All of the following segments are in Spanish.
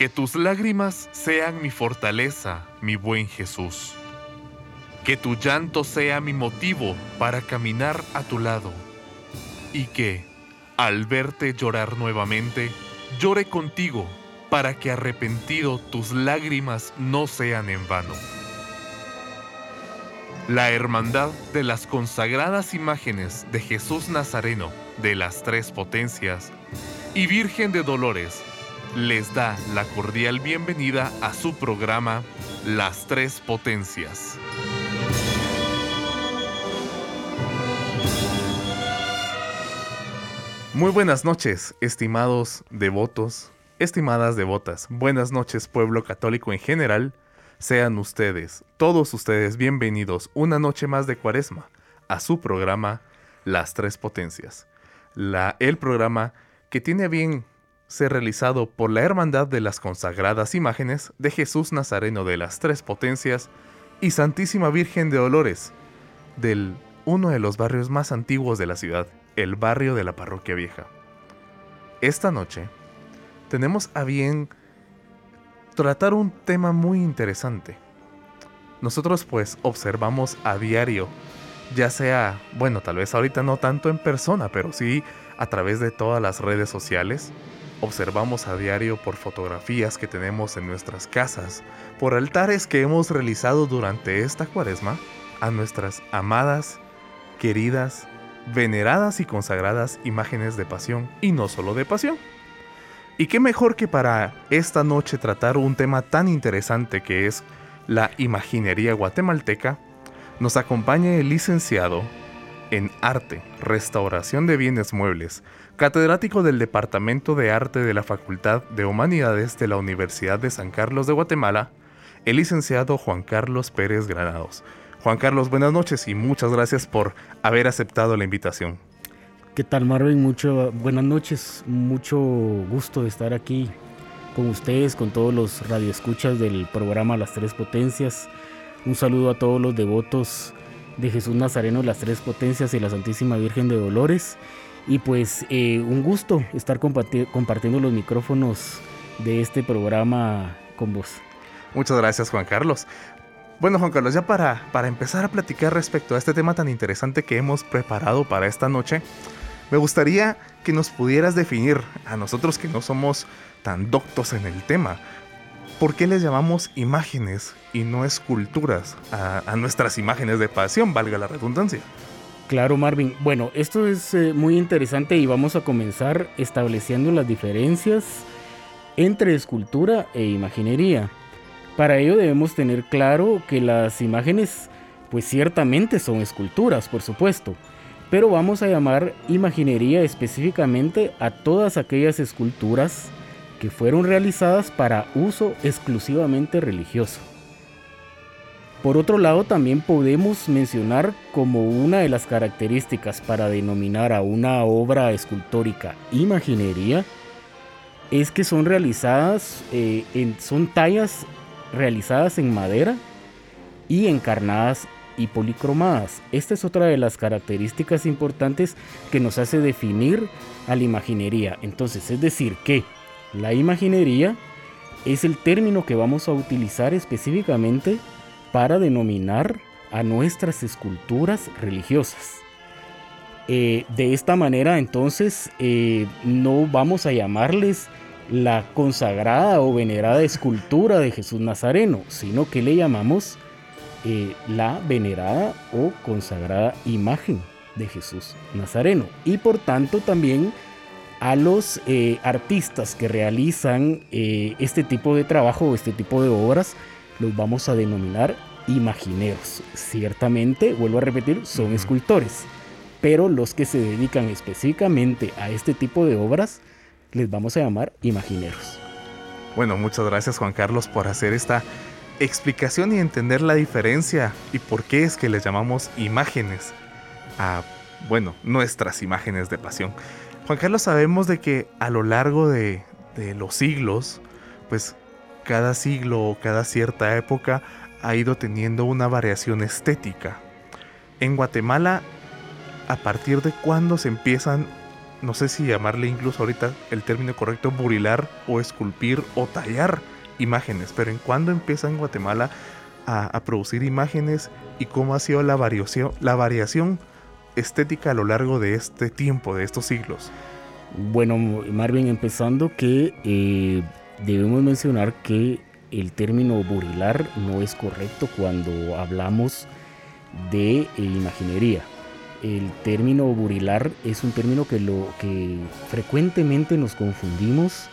Que tus lágrimas sean mi fortaleza, mi buen Jesús. Que tu llanto sea mi motivo para caminar a tu lado. Y que, al verte llorar nuevamente, llore contigo para que arrepentido tus lágrimas no sean en vano. La Hermandad de las consagradas imágenes de Jesús Nazareno de las Tres Potencias y Virgen de Dolores les da la cordial bienvenida a su programa Las Tres Potencias. Muy buenas noches, estimados devotos, estimadas devotas. Buenas noches, pueblo católico en general. Sean ustedes, todos ustedes, bienvenidos una noche más de Cuaresma a su programa Las Tres Potencias. La, el programa que tiene bien ser realizado por la Hermandad de las Consagradas Imágenes de Jesús Nazareno de las Tres Potencias y Santísima Virgen de Dolores, del uno de los barrios más antiguos de la ciudad, el barrio de la Parroquia Vieja. Esta noche tenemos a bien tratar un tema muy interesante. Nosotros pues observamos a diario, ya sea, bueno, tal vez ahorita no tanto en persona, pero sí a través de todas las redes sociales, observamos a diario por fotografías que tenemos en nuestras casas, por altares que hemos realizado durante esta cuaresma, a nuestras amadas, queridas, veneradas y consagradas imágenes de pasión, y no solo de pasión. Y qué mejor que para esta noche tratar un tema tan interesante que es la imaginería guatemalteca, nos acompaña el licenciado en Arte, Restauración de Bienes Muebles, catedrático del Departamento de Arte de la Facultad de Humanidades de la Universidad de San Carlos de Guatemala, el licenciado Juan Carlos Pérez Granados. Juan Carlos, buenas noches y muchas gracias por haber aceptado la invitación. ¿Qué tal Marvin? Mucho, buenas noches, mucho gusto de estar aquí con ustedes, con todos los radioescuchas del programa Las Tres Potencias. Un saludo a todos los devotos de Jesús Nazareno, las Tres Potencias y la Santísima Virgen de Dolores. Y pues eh, un gusto estar compartiendo los micrófonos de este programa con vos. Muchas gracias Juan Carlos. Bueno Juan Carlos, ya para, para empezar a platicar respecto a este tema tan interesante que hemos preparado para esta noche, me gustaría que nos pudieras definir, a nosotros que no somos tan doctos en el tema, ¿por qué les llamamos imágenes y no esculturas a, nuestras imágenes de pasión, valga la redundancia? Claro, Marvin. Bueno, esto es eh, muy interesante y vamos a comenzar estableciendo las diferencias entre escultura e imaginería. Para ello debemos tener claro que las imágenes, pues ciertamente son esculturas, por supuesto, pero vamos a llamar imaginería específicamente a todas aquellas esculturas que fueron realizadas para uso exclusivamente religioso. Por otro lado, también podemos mencionar como una de las características para denominar a una obra escultórica imaginería es que son realizadas, eh, en, son tallas realizadas en madera y encarnadas y policromadas. Esta es otra de las características importantes que nos hace definir a la imaginería. Entonces, es decir, que la imaginería es el término que vamos a utilizar específicamente para denominar a nuestras esculturas religiosas. Eh, de esta manera, entonces, eh, no vamos a llamarles la consagrada o venerada escultura de Jesús Nazareno, sino que le llamamos eh, la venerada o consagrada imagen de Jesús Nazareno. Y por tanto también a los artistas que realizan este tipo de trabajo o este tipo de obras, los vamos a denominar imagineros. Ciertamente, vuelvo a repetir, son escultores, pero los que se dedican específicamente a este tipo de obras, les vamos a llamar imagineros. Bueno, muchas gracias Juan Carlos por hacer esta explicación y entender la diferencia y por qué es que les llamamos imágenes a, bueno, nuestras imágenes de pasión. Juan Carlos, sabemos de que a lo largo de, de los siglos, pues cada siglo o cada cierta época ha ido teniendo una variación estética. En Guatemala, ¿a partir de cuándo se empiezan no sé si llamarle incluso ahorita el término correcto, burilar o esculpir o tallar imágenes, pero en cuándo empieza en Guatemala a, producir imágenes y cómo ha sido la variación, estética a lo largo de este tiempo, de estos siglos. Bueno, Marvin, empezando que eh, debemos mencionar que el término burilar no es correcto cuando hablamos de eh, imaginería. El término burilar es un término que, lo, que frecuentemente nos confundimos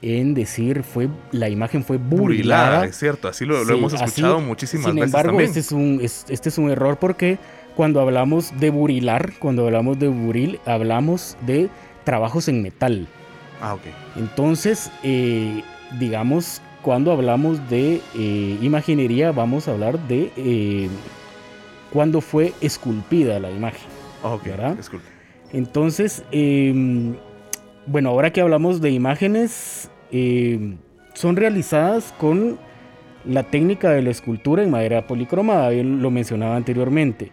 en decir fue la imagen fue burilada. es cierto, así lo, hemos escuchado muchísimas veces. Sin embargo, Este, es un, este es un error porque cuando hablamos de burilar, cuando hablamos de buril, hablamos de trabajos en metal. Ah, ok. Entonces, eh, digamos, cuando hablamos de eh, imaginería, vamos a hablar de eh, cuando fue esculpida la imagen. Ah, ok, ¿verdad? Entonces, em, bueno, ahora que hablamos de imágenes, em, son realizadas con la técnica de la escultura en madera policromada, él lo mencionaba anteriormente.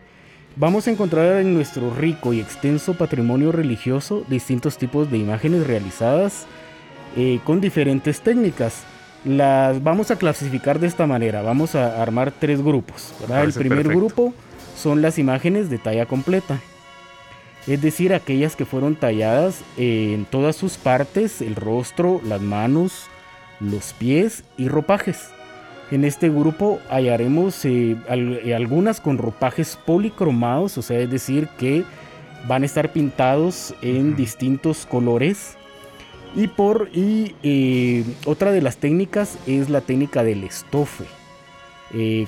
Vamos a encontrar en nuestro rico y extenso patrimonio religioso distintos tipos de imágenes realizadas eh, con diferentes técnicas. Las vamos a clasificar de esta manera. Vamos a armar tres grupos. El primer grupo son las imágenes de talla completa. Es decir, aquellas que fueron talladas en todas sus partes, el rostro, las manos, los pies y ropajes. En este grupo hallaremos eh, eh, algunas con ropajes policromados, o sea, es decir, que van a estar pintados en distintos colores. Y por y eh, otra de las técnicas es la técnica del estofe.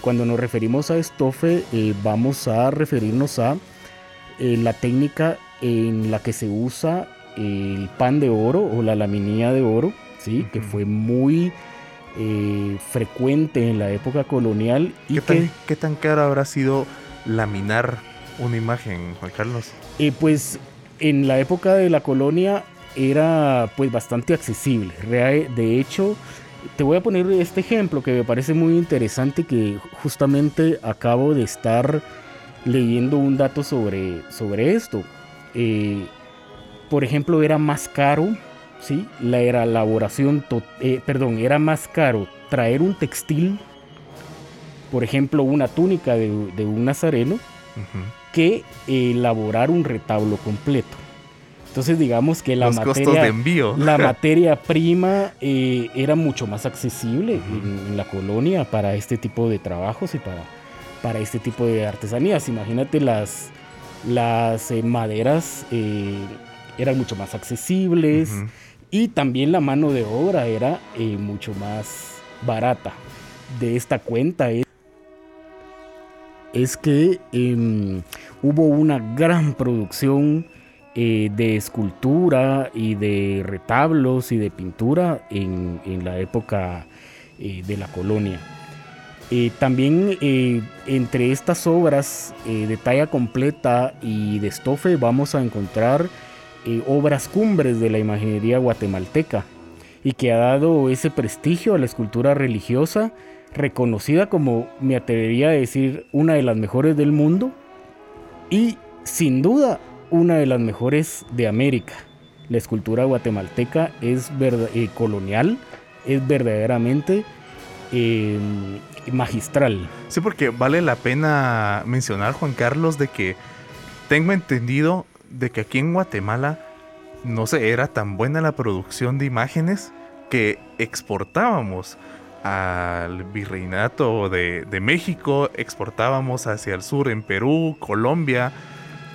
cuando nos referimos a estofe, vamos a referirnos a la técnica en la que se usa el pan de oro o la laminilla de oro, ¿sí? que fue muy eh, frecuente en la época colonial. Y ¿Qué, tan, caro habrá sido laminar una imagen, Juan Carlos? Eh, pues en la época de la colonia era pues bastante accesible. De hecho, te voy a poner este ejemplo que me parece muy interesante que justamente acabo de estar leyendo un dato sobre, sobre esto. Eh, por ejemplo, era más caro ¿sí? La era elaboración, eh, perdón, era más caro traer un textil, por ejemplo, una túnica de, un nazareno, que elaborar un retablo completo. Entonces digamos que la materia, envío. la materia prima eh, era mucho más accesible en, la colonia para este tipo de trabajos y para, para este tipo de artesanías. Imagínate las, las eh, maderas eran mucho más accesibles. Y también la mano de obra era eh, mucho más barata. De esta cuenta es, que em, hubo una gran producción eh, de escultura y de retablos y de pintura en, la época eh, de la colonia. también entre estas obras de talla completa y de estofe vamos a encontrar eh, obras cumbres de la imaginería guatemalteca y que ha dado ese prestigio a la escultura religiosa, reconocida como, me atrevería a decir, una de las mejores del mundo y sin duda una de las mejores de América. La escultura guatemalteca es eh, colonial, es verdaderamente em, magistral. Sí, porque vale la pena mencionar, Juan Carlos, de que tengo entendido de que aquí en Guatemala, no sé, era tan buena la producción de imágenes que exportábamos al virreinato de, México, exportábamos hacia el sur en Perú, Colombia.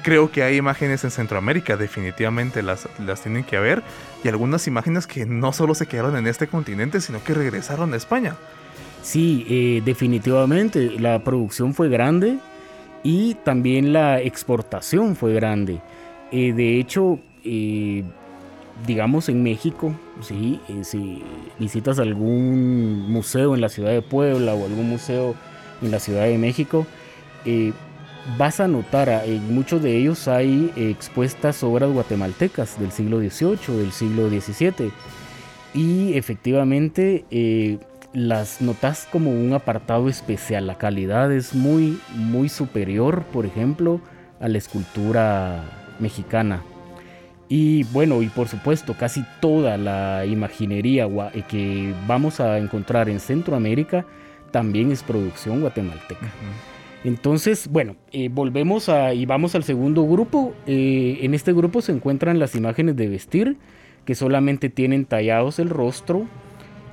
Creo que hay imágenes en Centroamérica, definitivamente las, las tienen que haber. Y algunas imágenes que no solo se quedaron en este continente, sino que regresaron a España. Sí, eh, definitivamente. La producción fue grande y también la exportación fue grande. Eh, de hecho, eh, digamos en México, ¿sí? Eh, si visitas algún museo en la ciudad de Puebla o algún museo en la ciudad de México, vas a notar, en muchos de ellos hay expuestas obras guatemaltecas del siglo XVIII, del siglo XVII, y efectivamente las notas como un apartado especial, la calidad es muy, muy superior, por ejemplo, a la escultura mexicana. Y bueno, y por supuesto, casi toda la imaginería eh, que vamos a encontrar en Centroamérica también es producción guatemalteca. Entonces, bueno, eh, volvemos a, y vamos al segundo grupo. Eh, en este grupo se encuentran las imágenes de vestir, que solamente tienen tallados el rostro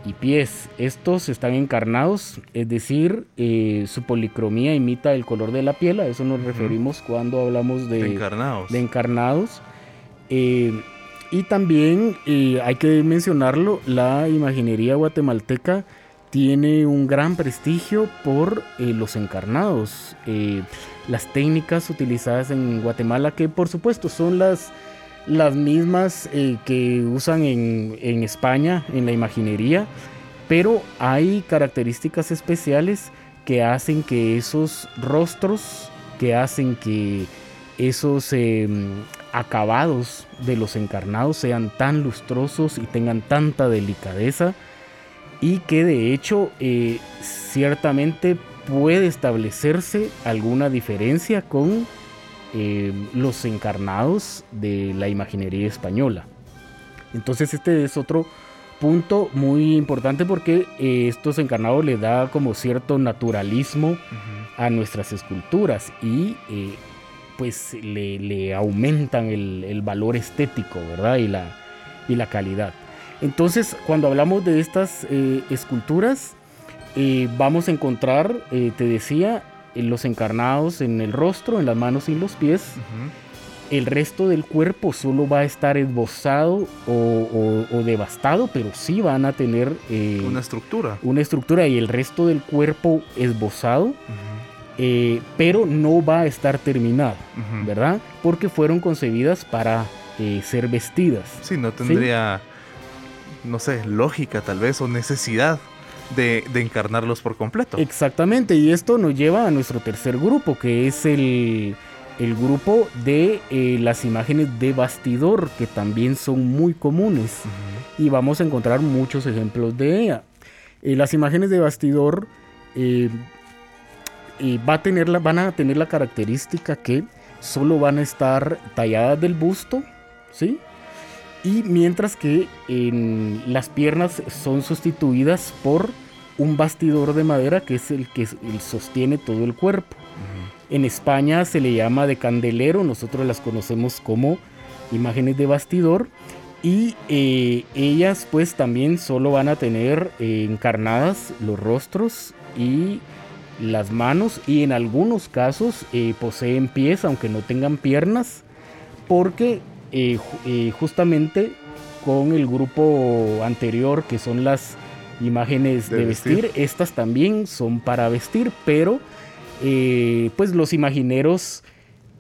y pies. Estos están encarnados, es decir, eh, su policromía imita el color de la piel, a eso nos referimos cuando hablamos de, encarnados. De encarnados. y también hay que mencionarlo, la imaginería guatemalteca tiene un gran prestigio por eh, los encarnados, eh, las técnicas utilizadas en Guatemala, que por supuesto son las, las mismas eh, que usan en, en, España en la imaginería, pero hay características especiales que hacen que esos rostros, que hacen que esos em, acabados de los encarnados sean tan lustrosos y tengan tanta delicadeza y que de hecho eh, ciertamente puede establecerse alguna diferencia con eh, los encarnados de la imaginería española. Entonces este es otro punto muy importante porque eh, estos encarnados le da como cierto naturalismo a nuestras esculturas y pues le, aumentan el, valor estético, ¿verdad? Y la, y la calidad. Entonces, cuando hablamos de estas eh, esculturas, eh, vamos a encontrar, eh, te decía, los encarnados en el rostro, en las manos y en los pies. El resto del cuerpo solo va a estar esbozado o, devastado, pero sí van a tener una estructura. Una estructura y el resto del cuerpo esbozado. pero no va a estar terminado, ¿verdad? Porque fueron concebidas para ser vestidas. Sí, no tendría no sé, lógica tal vez o necesidad de, encarnarlos por completo. Exactamente, y esto nos lleva a nuestro tercer grupo, que es el, grupo de eh, las imágenes de bastidor, que también son muy comunes. Y vamos a encontrar muchos ejemplos de ella. Eh, las imágenes de bastidor eh, va a tener van a tener la característica que solo van a estar talladas del busto, ¿sí? Y mientras que en las piernas son sustituidas por un bastidor de madera que es el que sostiene todo el cuerpo. En España se le llama de candelero, nosotros las conocemos como imágenes de bastidor y eh, ellas pues también solo van a tener eh, encarnadas los rostros y las manos y en algunos casos eh, poseen pies aunque no tengan piernas porque eh, eh, justamente con el grupo anterior que son las imágenes de, vestir. estas también son para vestir, pero eh, pues los imagineros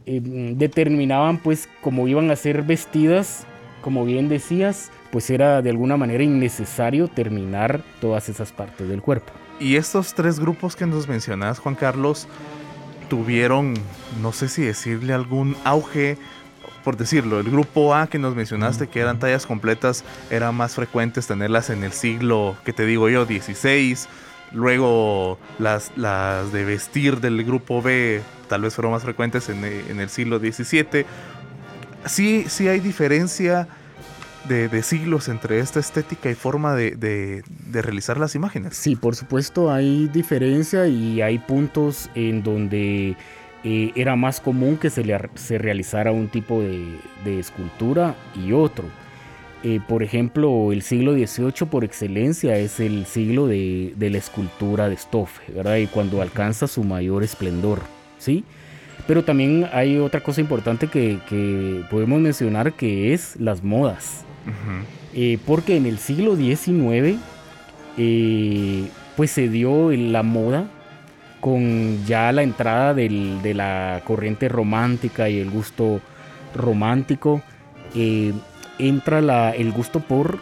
determinaban pues cómo iban a ser vestidas, como bien decías, pues era de alguna manera innecesario terminar todas esas partes del cuerpo. Y estos tres grupos que nos mencionas, Juan Carlos, tuvieron, no sé si decirle algún auge por decirlo, el grupo A que nos mencionaste, que eran tallas completas, era más frecuentes tenerlas en el siglo, que te digo yo, 16. Luego las, las de vestir del grupo B tal vez fueron más frecuentes en, el siglo XVII. Sí, sí hay diferencia de, siglos entre esta estética y forma de, de, realizar las imágenes. Sí, por supuesto hay diferencia y hay puntos en donde eh, era más común que se, le, se realizara un tipo de, escultura y otro. Eh, por ejemplo, el siglo XVIII por excelencia es el siglo de, la escultura de estofe, ¿verdad? Y cuando alcanza su mayor esplendor, ¿sí? Pero también hay otra cosa importante que, podemos mencionar que es las modas. Eh, porque en el siglo XIX, pues se dio la moda con ya la entrada de la corriente romántica y el gusto romántico, eh, entra el gusto por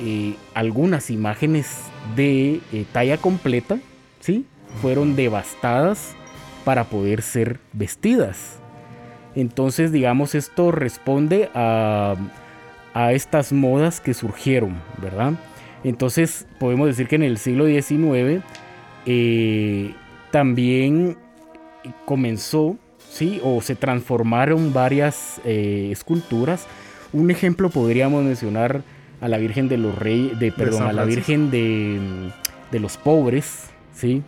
eh, algunas imágenes de eh, talla completa, ¿sí? Fueron devastadas para poder ser vestidas. Entonces, digamos, esto responde a, a estas modas que surgieron, ¿verdad? Entonces, podemos decir que en el siglo XIX también comenzó, ¿sí? O se transformaron varias eh, esculturas un ejemplo podríamos mencionar a la Virgen de los Reyes, de, perdón, a la Virgen de, de los Pobres, ¿sí?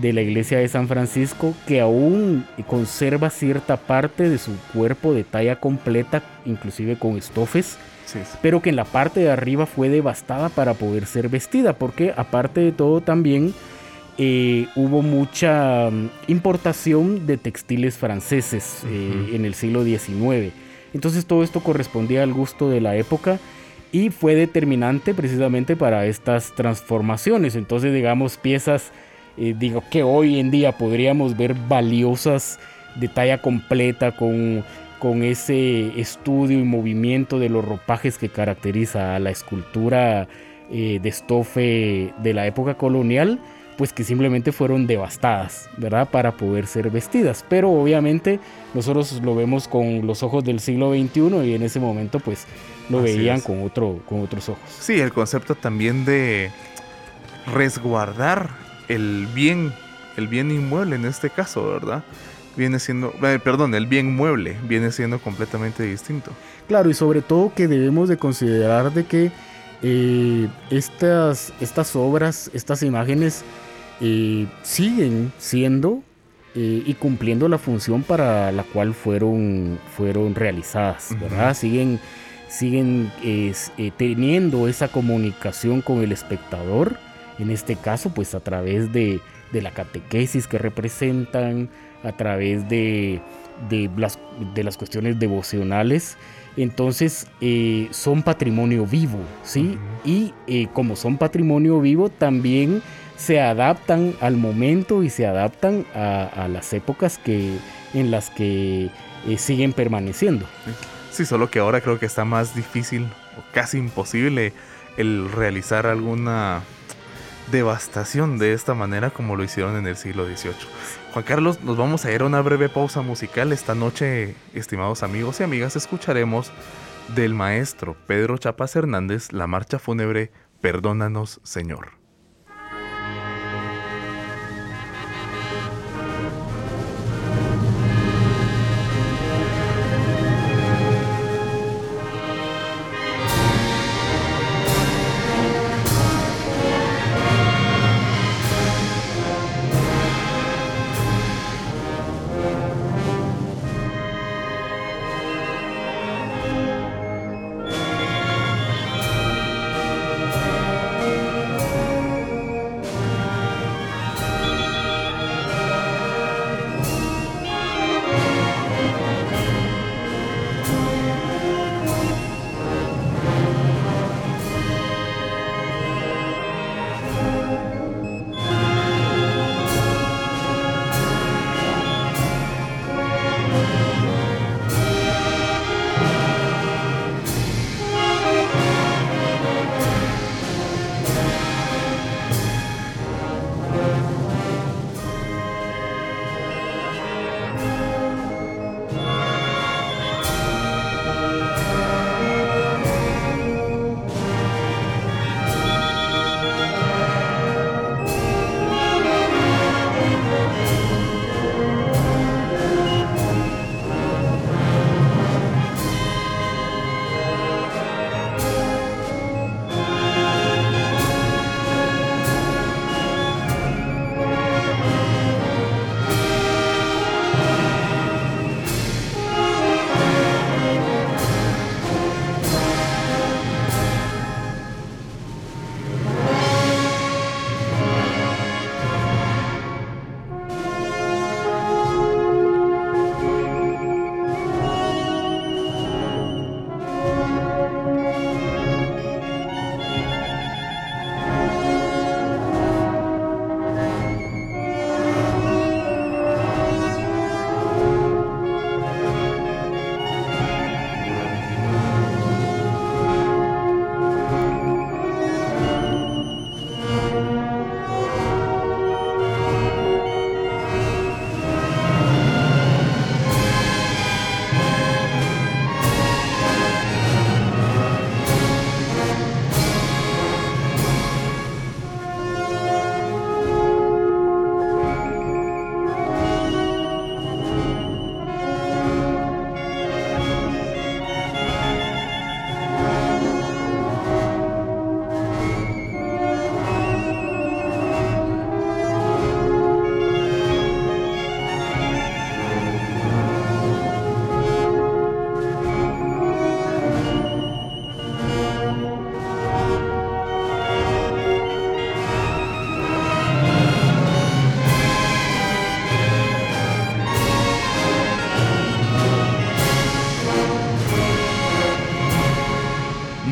de la iglesia de San Francisco que aún conserva cierta parte de su cuerpo de talla completa, inclusive con estofes, pero que en la parte de arriba fue devastada para poder ser vestida, porque aparte de todo también eh, hubo mucha mm, importación de textiles franceses eh, en el siglo XIX. Entonces todo esto correspondía al gusto de la época y fue determinante precisamente para estas transformaciones. Entonces digamos piezas eh, digo que hoy en día podríamos ver valiosas de talla completa con, con ese estudio y movimiento de los ropajes que caracteriza a la escultura eh, de estofe de la época colonial, pues que simplemente fueron devastadas, ¿verdad? Para poder ser vestidas. Pero obviamente nosotros lo vemos con los ojos del siglo XXI y en ese momento pues lo veían con, otro, con otros ojos. Sí, el concepto también de resguardar el bien, el bien inmueble en este caso, ¿verdad? Viene siendo, eh, perdón, el bien mueble viene siendo completamente distinto. Claro, y sobre todo que debemos de considerar de que eh, estas, estas obras, estas imágenes eh, siguen siendo y cumpliendo la función para la cual fueron, fueron realizadas, ¿verdad? Siguen, siguen teniendo esa comunicación con el espectador en este caso pues a través de, la catequesis que representan, a través de, las, de las, cuestiones devocionales. Entonces eh, son patrimonio vivo, ¿sí? Y eh, como son patrimonio vivo, también se adaptan al momento y se adaptan a, las épocas que, en las que eh, siguen permaneciendo. Sí, solo que ahora creo que está más difícil o casi imposible el realizar alguna devastación de esta manera como lo hicieron en el siglo XVIII. Juan Carlos, nos vamos a ir a una breve pausa musical. Esta noche, estimados amigos y amigas, escucharemos del maestro Pedro Chapas Hernández la marcha fúnebre Perdónanos, Señor.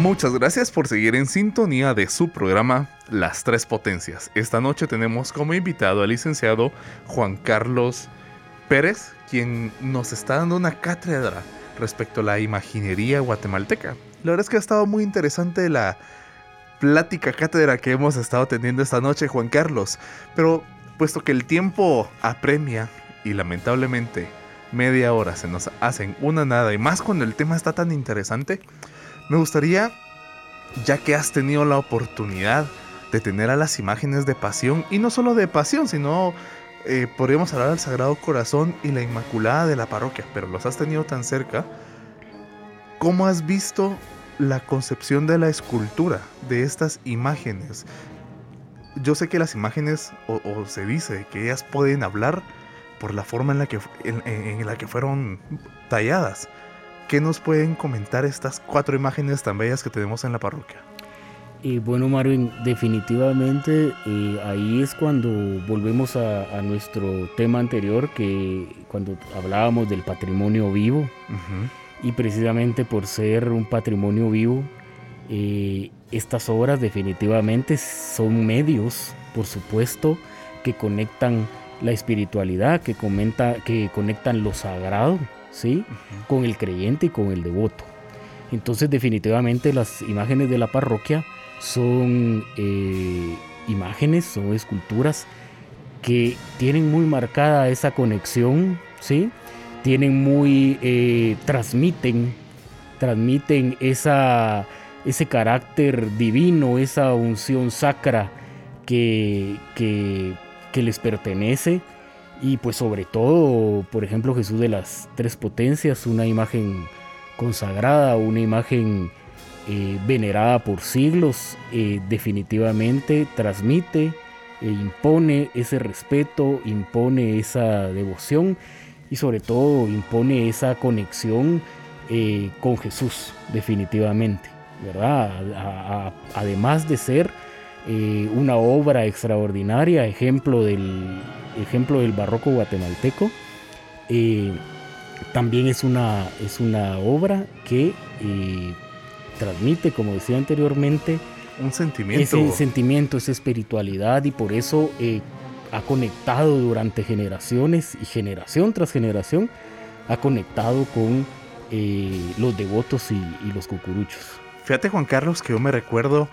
Muchas gracias por seguir en sintonía de su programa Las Tres Potencias. Esta noche tenemos como invitado al licenciado Juan Carlos Pérez, quien nos está dando una cátedra respecto a la imaginería guatemalteca. La verdad es que ha estado muy interesante la plática cátedra que hemos estado teniendo esta noche, Juan Carlos. Pero puesto que el tiempo apremia y lamentablemente media hora se nos hacen una nada y más cuando el tema está tan interesante, me gustaría, ya que has tenido la oportunidad de tener a las imágenes de pasión, y no solo de pasión, sino eh, podríamos hablar del Sagrado Corazón y la Inmaculada de la parroquia, pero los has tenido tan cerca, ¿cómo has visto la concepción de la escultura de estas imágenes? Yo sé que las imágenes, o, se dice que ellas pueden hablar por la forma en la que, en la que fueron talladas. ¿Qué nos pueden comentar estas cuatro imágenes tan bellas que tenemos en la parroquia? Y bueno, Marvin, definitivamente eh, ahí es cuando volvemos a, nuestro tema anterior, que cuando hablábamos del patrimonio vivo, y precisamente por ser un patrimonio vivo, eh, estas obras definitivamente son medios, por supuesto, que conectan la espiritualidad, que, comenta, que conectan lo sagrado ¿sí? Con el creyente y con el devoto. Entonces definitivamente las imágenes de la parroquia son eh, imágenes, son esculturas que tienen muy marcada esa conexión, ¿sí? Tienen muy, eh, transmiten, transmiten esa, ese carácter divino, esa unción sacra que, que, que les pertenece y pues sobre todo, por ejemplo, Jesús de las Tres Potencias, una imagen consagrada, una imagen eh, venerada por siglos, eh, definitivamente transmite e impone ese respeto, impone esa devoción y sobre todo impone esa conexión con Jesús, definitivamente, ¿verdad? además de ser una obra extraordinaria, ejemplo del ejemplo del barroco guatemalteco, eh, también es una, es una obra que eh, transmite, como decía anteriormente, un sentimiento. Ese sentimiento, esa espiritualidad y por eso eh, ha conectado durante generaciones y generación tras generación, ha conectado con los devotos y, y, los cucuruchos. Fíjate Juan Carlos que yo me recuerdo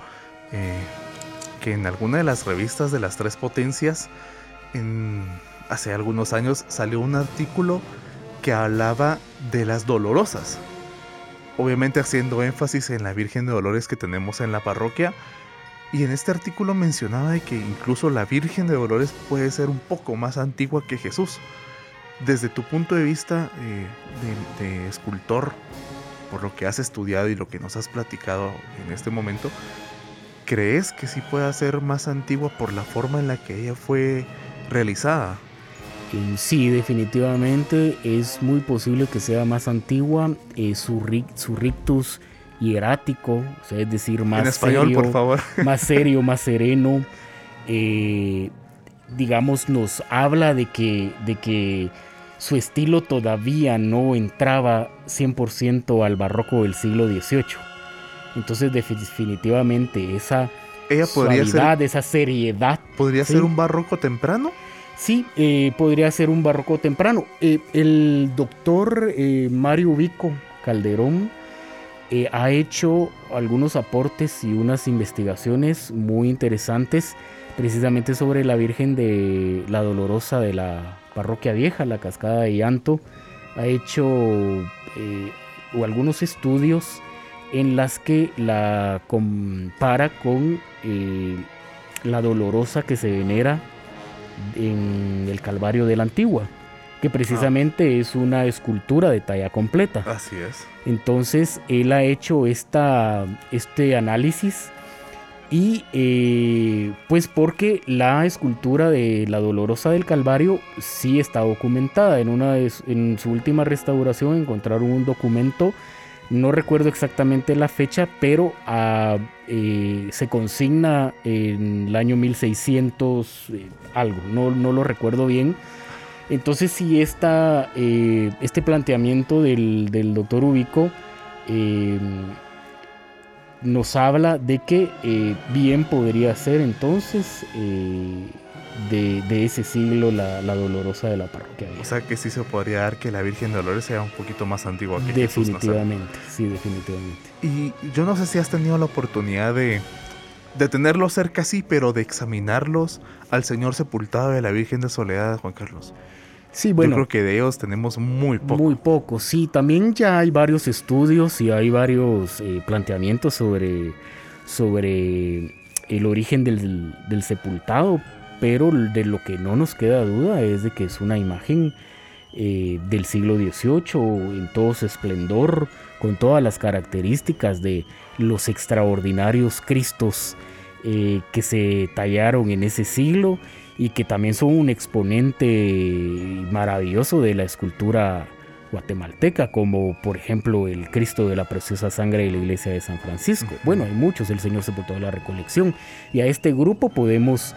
que en alguna de las revistas de las tres potencias hace algunos años salió un artículo que hablaba de las dolorosas. Obviamente haciendo énfasis en la Virgen de Dolores que tenemos en la parroquia. Y en este artículo mencionaba de que incluso la Virgen de Dolores puede ser un poco más antigua que Jesús. Desde tu punto de vista eh, de escultor, por lo que has estudiado y lo que nos has platicado en este momento, ¿crees que sí pueda ser más antigua por la forma en la que ella fue realizada. Sí, definitivamente es muy posible que sea más antigua. Eh, su, su, rictus hierático, es decir, más en español, serio, por favor. más serio, más sereno. Eh, digamos, nos habla de que, de que su estilo todavía no entraba 100% al barroco del siglo XVIII. Entonces, definitivamente esa ella podría ser, esa seriedad. ¿Podría ser un barroco temprano? Sí, eh, podría ser un barroco temprano. Eh, el doctor eh, Mario Vico Calderón ha hecho algunos aportes y unas investigaciones muy interesantes precisamente sobre la Virgen de la Dolorosa de la Parroquia Vieja, la Cascada de Llanto. Ha hecho algunos estudios en las que la compara con la dolorosa que se venera en el Calvario de la Antigua, que precisamente es una escultura de talla completa. Así es. Entonces él ha hecho esta, este análisis y eh, pues porque la escultura de la Dolorosa del Calvario sí está documentada. En, una en su última restauración encontraron un documento no recuerdo exactamente la fecha, pero ah, eh, se consigna en el año 1600 eh, algo, no, no, lo recuerdo bien. Entonces si esta, eh, este planteamiento del, doctor Ubico nos habla de que eh, bien podría ser entonces eh, de, ese siglo la, dolorosa de la parroquia. O sea que sí se podría dar que la Virgen de Dolores sea un poquito más antigua que Definitivamente, sí, definitivamente. Y yo no sé si has tenido la oportunidad de, de tenerlos cerca, sí, pero de examinarlos al Señor sepultado de la Virgen de Soledad, Juan Carlos. Sí, bueno. Yo creo que de ellos tenemos muy poco. Muy poco, sí. También ya hay varios estudios y hay varios eh, planteamientos sobre, sobre el origen del, del, sepultado, pero de lo que no nos queda duda es de que es una imagen eh, del siglo XVIII en todo su esplendor, con todas las características de los extraordinarios Cristos eh, que se tallaron en ese siglo y que también son un exponente maravilloso de la escultura guatemalteca, como por ejemplo el Cristo de la Preciosa Sangre de la Iglesia de San Francisco. Bueno, hay muchos, el Señor Sepultado de la Recolección, y a este grupo podemos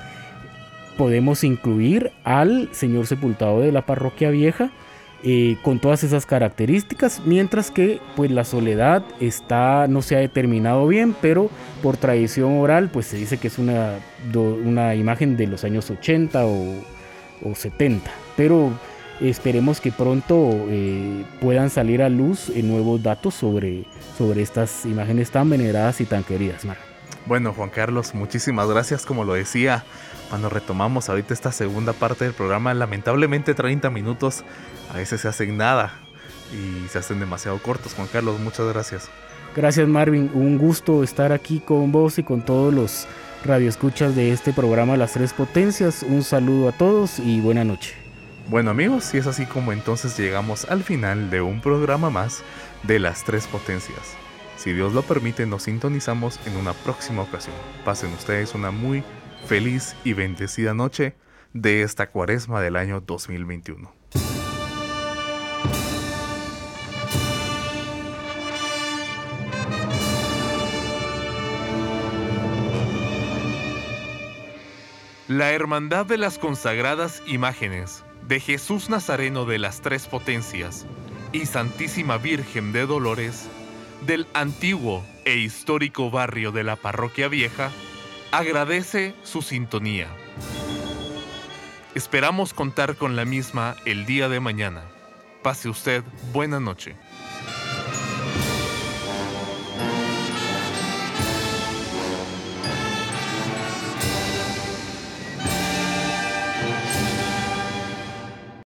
podemos incluir al Señor Sepultado de la Parroquia Vieja eh, con todas esas características, mientras que pues la soledad está, no se ha determinado bien, pero por tradición oral pues se dice que es una, una imagen de los años 80 o, 70, pero esperemos que pronto eh, puedan salir a luz eh, nuevos datos sobre, sobre estas imágenes tan veneradas y tan queridas. Bueno, Juan Carlos, muchísimas gracias. Como lo decía, cuando retomamos ahorita esta segunda parte del programa, lamentablemente 30 minutos a veces se hacen nada y se hacen demasiado cortos. Juan Carlos, muchas gracias. Gracias Marvin, un gusto estar aquí con vos y con todos los radioescuchas de este programa Las Tres Potencias. Un saludo a todos y buena noche. Bueno amigos, y es así como entonces llegamos al final de un programa más de Las Tres Potencias. Si Dios lo permite, nos sintonizamos en una próxima ocasión. Pasen ustedes una muy feliz y bendecida noche de esta cuaresma del año 2021. La Hermandad de las Consagradas Imágenes de Jesús Nazareno de las Tres Potencias y Santísima Virgen de Dolores del antiguo e histórico barrio de la Parroquia Vieja, agradece su sintonía. Esperamos contar con la misma el día de mañana. Pase usted buena noche.